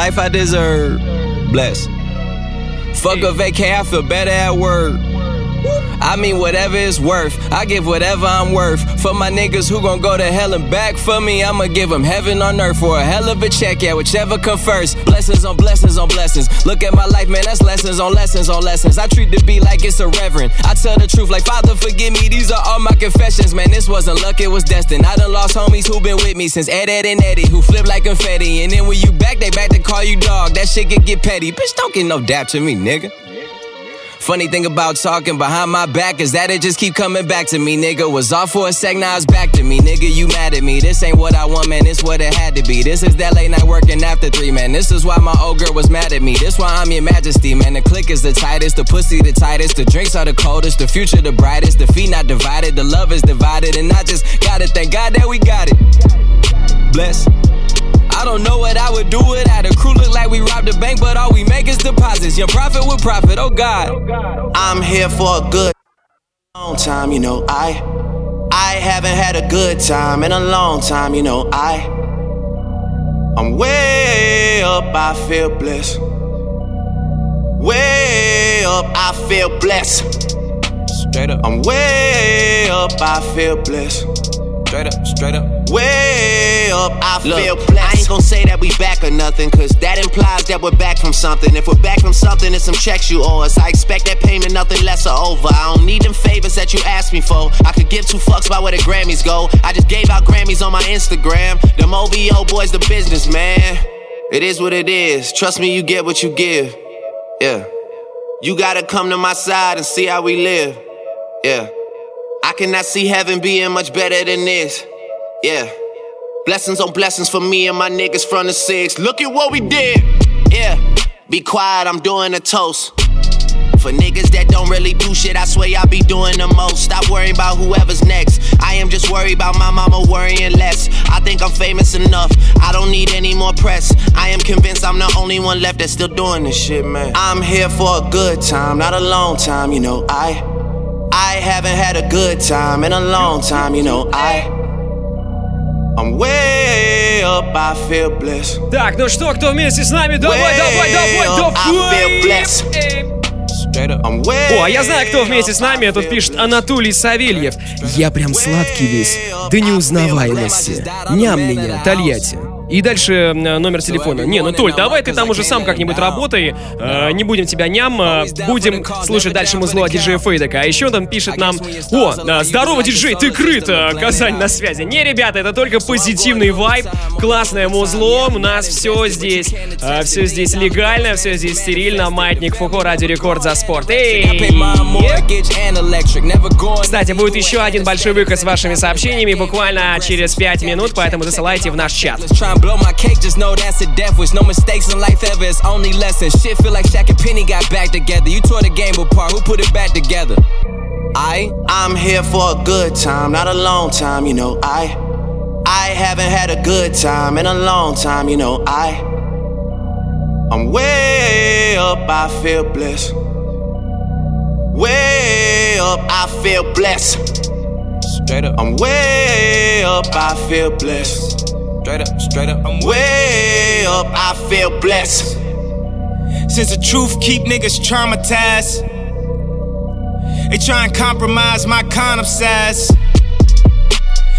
Life I deserve. Bless. Fuck a vacay, I feel better at work. I mean, whatever it's worth. I give whatever I'm worth. For my niggas who gon' go to hell and back for me, I'ma give them heaven on earth for a hell of a check, yeah, whichever come first. Blessings on blessings on blessings. Look at my life, man, that's lessons on lessons on lessons. I treat the beat like it's a reverend. I tell the truth, like, Father, forgive me, these are all my confessions, man. This wasn't luck, it was destined. I done lost homies who been with me since Ed, Ed, and Eddie, who flip like confetti. And then when you back, they back to call you dog. That shit can get petty. Bitch, don't get no dap to me, nigga. Funny thing about talking behind my back is that it just keep coming back to me, nigga. Was off for a sec, now it's back to me, nigga. You mad at me? This ain't what I want, man. This what it had to be. This is that late night working after three, man. This is why my old girl was mad at me. This why I'm your majesty, man. The click is the tightest, the pussy the tightest, the drinks are the coldest, the future the brightest, the feet not divided, the love is divided, and I just gotta thank God that we got it. Bless. I don't know what I would do without a crew. Look like we robbed a bank, but all we make is deposits. Your profit with profit, oh God.
I'm here for a good long time, you know. I I haven't had a good time in a long time, you know. I I'm way up, I feel blessed. Way up, I feel blessed.
Straight up.
I'm way up, I feel blessed.
Straight up, straight up.
Way up, I
Look,
feel blessed. I ain't gon' say that we back or nothing, cause that implies that we're back from something. If we're back from something, it's some checks you owe us. I expect that payment, nothing less or over. I don't need them favors that you asked me for. I could give two fucks about where the Grammys go. I just gave out Grammys on my Instagram. Them OVO boys, the business, man. It is what it is. Trust me, you get what you give. Yeah. You gotta come to my side and see how we live. Yeah. I cannot see heaven being much better than this. Yeah. Blessings on blessings for me and my niggas from the six. Look at what we did. Yeah. Be quiet, I'm doing a toast. For niggas that don't really do shit, I swear I be doing the most. Stop worrying about whoever's next. I am just worried about my mama worrying less. I think I'm famous enough. I don't need any more press. I am convinced I'm the only one left that's still doing this shit, man. I'm here for a good time, not a long time, you know. I I haven't had a good time in a long time, you know. I I'm way up, I feel blessed.
Так, ну что, кто вместе с нами? Давай, давай, давай,
I feel
давай!
blessed. I'm
О, а я знаю, кто вместе с нами. Тут пишет Анатолий Савельев. Я прям сладкий весь, до неузнаваемости. Ням меня, Тольятти. И дальше номер телефона. Не, ну Толь, давай ты там уже сам как-нибудь работай. Э, не будем тебя ням. э, будем слушать дальше музло от диджея Фейдека. А еще он там пишет нам: О, э, здорово, диджей, ты крыт, Казань на связи. Не, ребята, это только позитивный вайб. Классное музло. У нас все здесь. э, все здесь легально, все здесь стерильно. Маятник Фуко, Радио Рекорд за спорт. Эй! Кстати, будет еще один большой выход с вашими сообщениями буквально через 5 минут, поэтому засылайте в наш чат.
Blow my cake, just know that's a death wish. No mistakes in life ever, it's only lessons. Shit feel like Shaq and Penny got back together. You tore the game apart, who put it back together?
I I'm here for a good time, not a long time, you know. I I haven't had a good time in a long time, you know. I I'm way up, I feel blessed. Way up, I feel blessed.
Straight up.
I'm way up, I feel blessed.
Straight up, straight up.
I'm way up, I feel blessed.
Since the truth keep niggas traumatized. They try and compromise my condom size.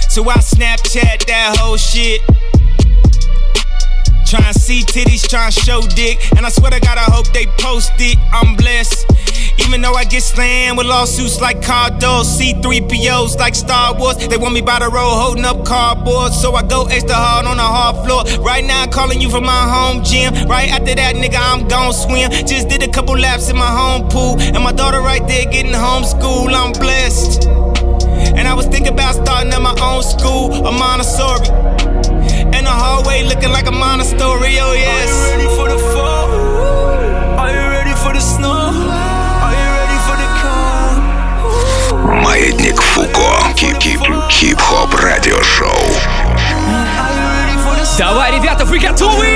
So I Snapchat that whole shit. Trying to see titties, trying to show dick. And I swear to God, I hope they post it. I'm blessed. Even though I get slammed with lawsuits like Cardo, C3POs like Star Wars. They want me by the road holding up cardboard. So I go extra hard on the hard floor. Right now, I'm calling you from my home gym. Right after that, nigga, I'm gon' swim. Just did a couple laps in my home pool. And my daughter right there getting homeschooled. I'm blessed. And I was thinking about starting at my own school, a Montessori. In the hallway looking like a monastery, oh yes. Are you ready for the fall? Are you ready for the snow? Are you ready for the calm?
Маятник Фуко. Хип-хоп радиошоу.
Давай, ребята, вы готовы?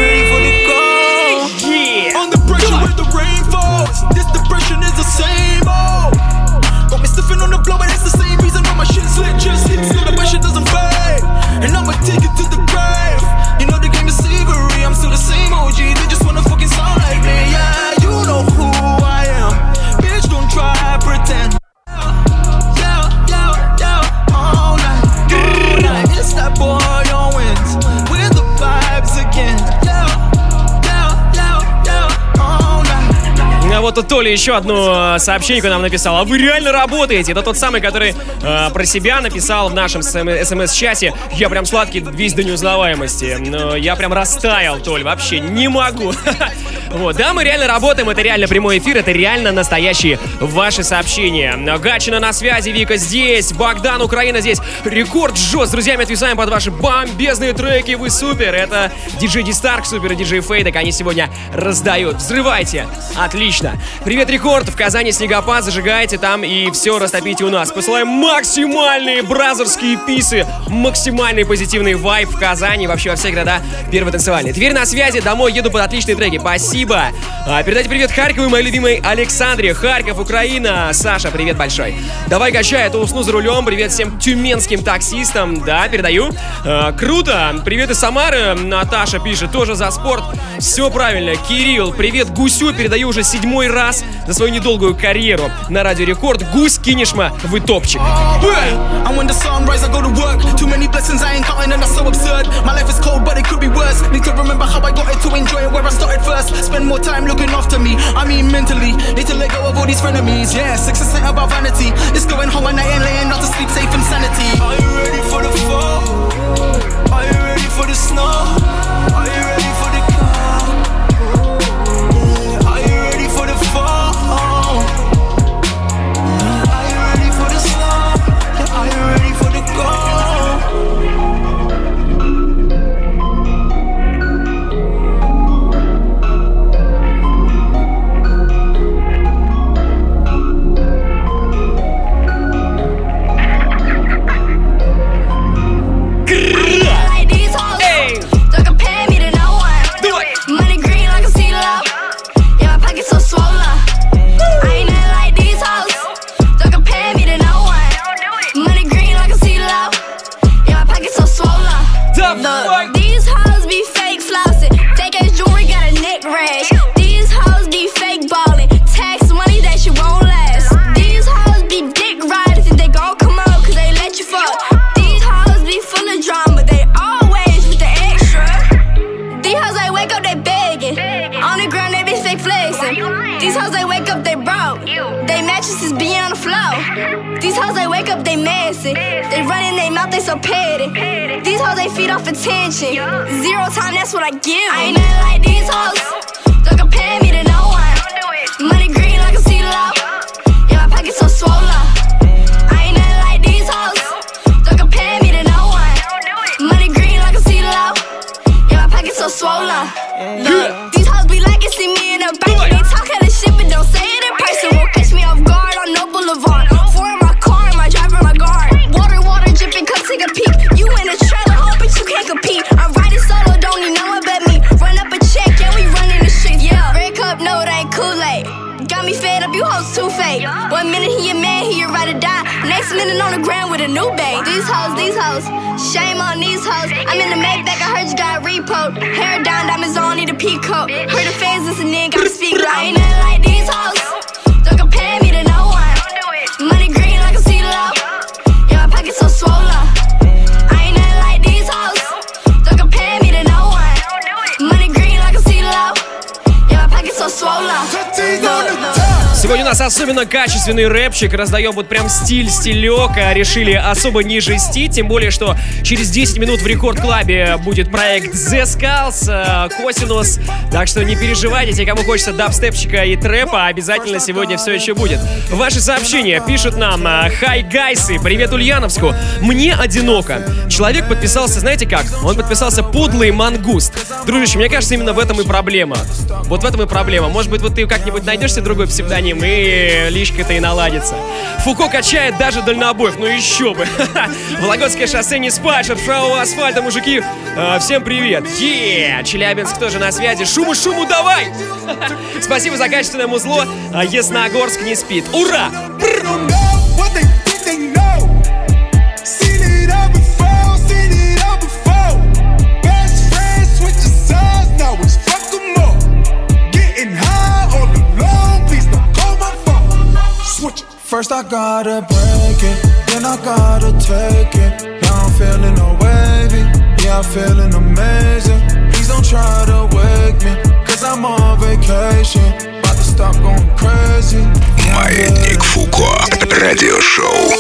Under pressure where the rain falls. This depression is the same old. Got me sniffing on the blow, but it's the same reason why my shit's lit. Just hits so the pressure doesn't fade. And I'ma take it to the grave. You know the game is savory. I'm still the same OG. They just
тут Толя еще одну э, сообщение нам написал. А вы реально работаете? Это тот самый, который э, про себя написал в нашем смс-чате. Я прям сладкий весь до неузнаваемости. Но я прям растаял, Толь, вообще не могу. Вот, да, мы реально работаем, это реально прямой эфир, это реально настоящие ваши сообщения. Гачина на связи, Вика здесь, Богдан, Украина здесь. Рекорд жест, с друзьями отвисаем под ваши бомбезные треки, вы супер. Это диджей Дистарк, супер и диджей Фейдек, они сегодня раздают. Взрывайте. Отлично. Привет, Рекорд, в Казани снегопад, зажигайте там и все растопите у нас. Посылаем максимальные бразерские писы, максимальный позитивный вайб в Казани, вообще во все города первой танцевальной. Тверь на связи, домой еду под отличные треки. Спасибо. А, передайте привет Харькову, моей любимой Александре. Харьков, Украина. Саша, привет большой. Давай качай, а то усну за рулем. Привет всем тюменским таксистам. Да, передаю. А, круто. Привет из Самары. Наташа пишет, тоже за спорт. Все правильно. Кирилл, привет Гусю. Передаю уже седьмой раз за свою недолгую карьеру на Радио Рекорд. Гусь Кинешма, вы топчик.
And when the sun rises, I go to work. Too many blessings I ain't counting, and
peacoat. Heard the fans
Сегодня у нас особенно качественный рэпчик. Раздаем вот прям стиль, стилек. а Решили особо не жестить. Тем более, что через 10 минут в Рекорд Клабе будет проект The Skulls, э, Косинус. Так что не переживайте, те, кому хочется дабстепчика и трэпа, обязательно сегодня все еще будет. Ваши сообщения пишут нам э, Хай Гайсы, привет Ульяновску. Мне одиноко. Человек подписался, знаете как? Он подписался подлый мангуст. Дружище, мне кажется, именно в этом и проблема. Вот в этом и проблема. Может быть, вот ты как-нибудь найдешь себе другой псевдоним, и личка-то и наладится. Фуко качает даже дальнобоев, ну еще бы. Вологодское шоссе не спать, от правого асфальта, мужики. Э, всем привет. Е, Челябинск тоже на связи. Шуму, шуму, давай! Спасибо за качественное музло. А Ясногорск не спит. Ура!
What
First I gotta break it, then I gotta take it. Now I'm feeling no wavy, yeah I'm feeling amazing. Please don't try to wake me, cause I'm on vacation. About to stop going crazy.
Маятник Фуко. Радиошоу.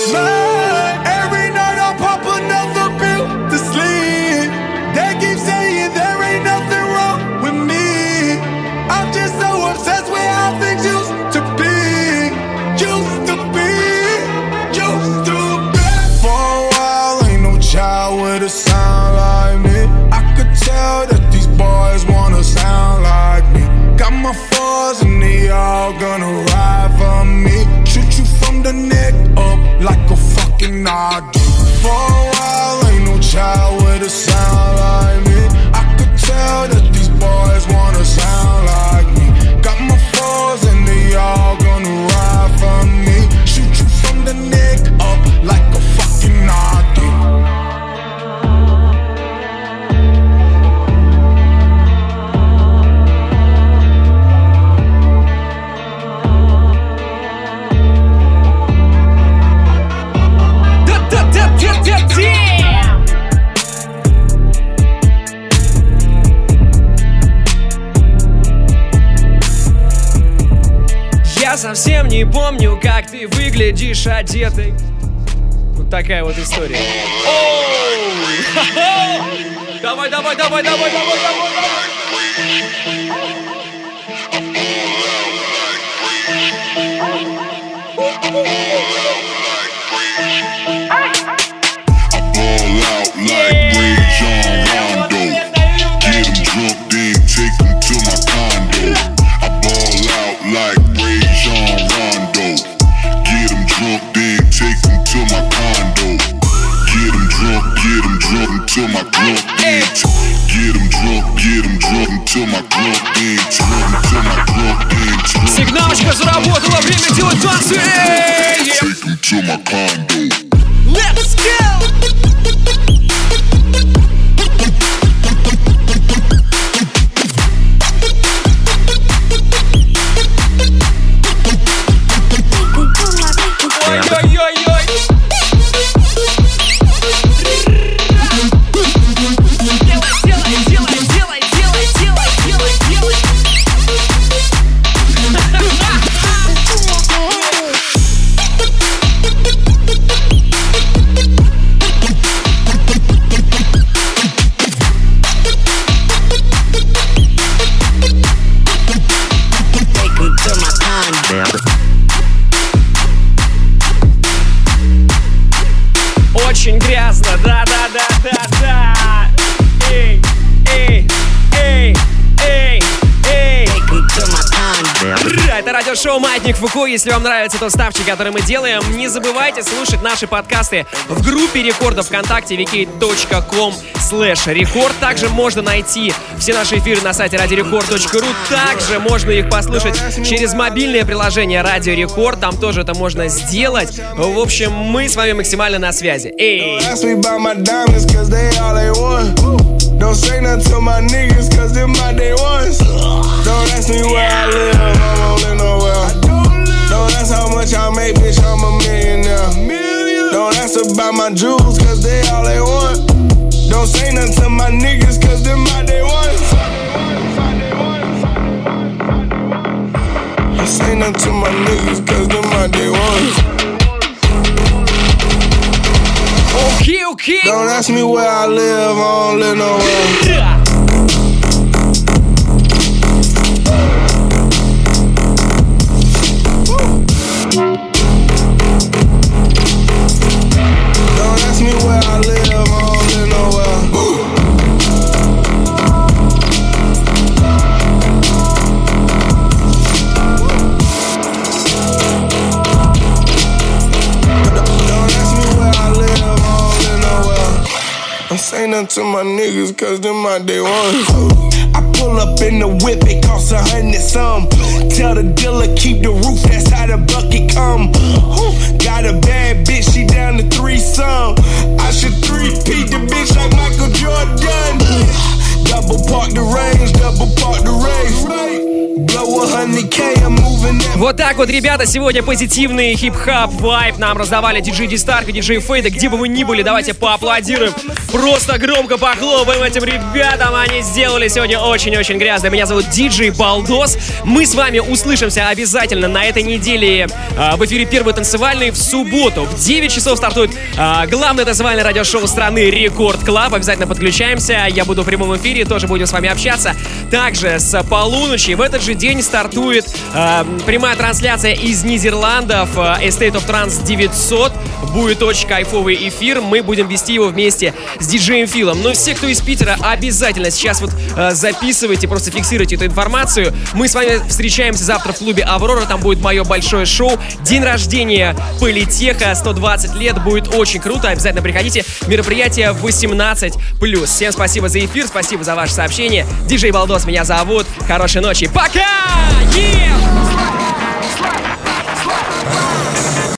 Такая вот история. «Маятник Фуко». Если вам нравится тот ставчик, который мы делаем, не забывайте слушать наши подкасты в группе рекорда ВКонтакте wiki.com slash рекорд. Также можно найти все наши эфиры на сайте радиорекорд.ру. Также можно их послушать через мобильное приложение Радио Рекорд. Там тоже это можно сделать. В общем, мы с вами максимально на связи. Эй!
Don't say nothing to my niggas, cause them my day ones. Don't ask me where I live, I don't live nowhere. Don't ask how much I make, bitch, I'm a millionaire. Don't ask about my jewels, cause they all they want. Don't say nothing to my niggas, cause them my day ones. Don't say nothing to my niggas, cause them my day ones.
Okay, okay.
Don't ask me where I live, I don't live nowhere.
Вот ребята, сегодня позитивный хип-хап вайп нам раздавали диджей Дистарк и диджей Фейда. Где бы вы ни были, давайте поаплодируем. Просто громко похлопаем этим ребятам. Они сделали сегодня очень-очень грязно. Меня зовут диджей Балдос. Мы с вами услышимся обязательно на этой неделе а, в эфире первый танцевальный в субботу. В 9 часов стартует а, главное танцевальное радиошоу страны Рекорд Клаб. Обязательно подключаемся. Я буду в прямом эфире, тоже будем с вами общаться. Также с полуночи в этот же день стартует а, прямая трансляция из Нидерландов. а, Estate of Trance 900. Будет очень кайфовый эфир. Мы будем вести его вместе с диджеем Филом. Но все, кто из Питера, обязательно сейчас вот э, записывайте, просто фиксируйте эту информацию. Мы с вами встречаемся завтра в клубе «Аврора». Там будет мое большое шоу. День рождения Политеха, 120 лет. Будет очень круто. Обязательно приходите. Мероприятие 18+. Всем спасибо за эфир, спасибо за ваше сообщение. Диджей Балдос меня зовут. Хорошей ночи. Пока! Yeah!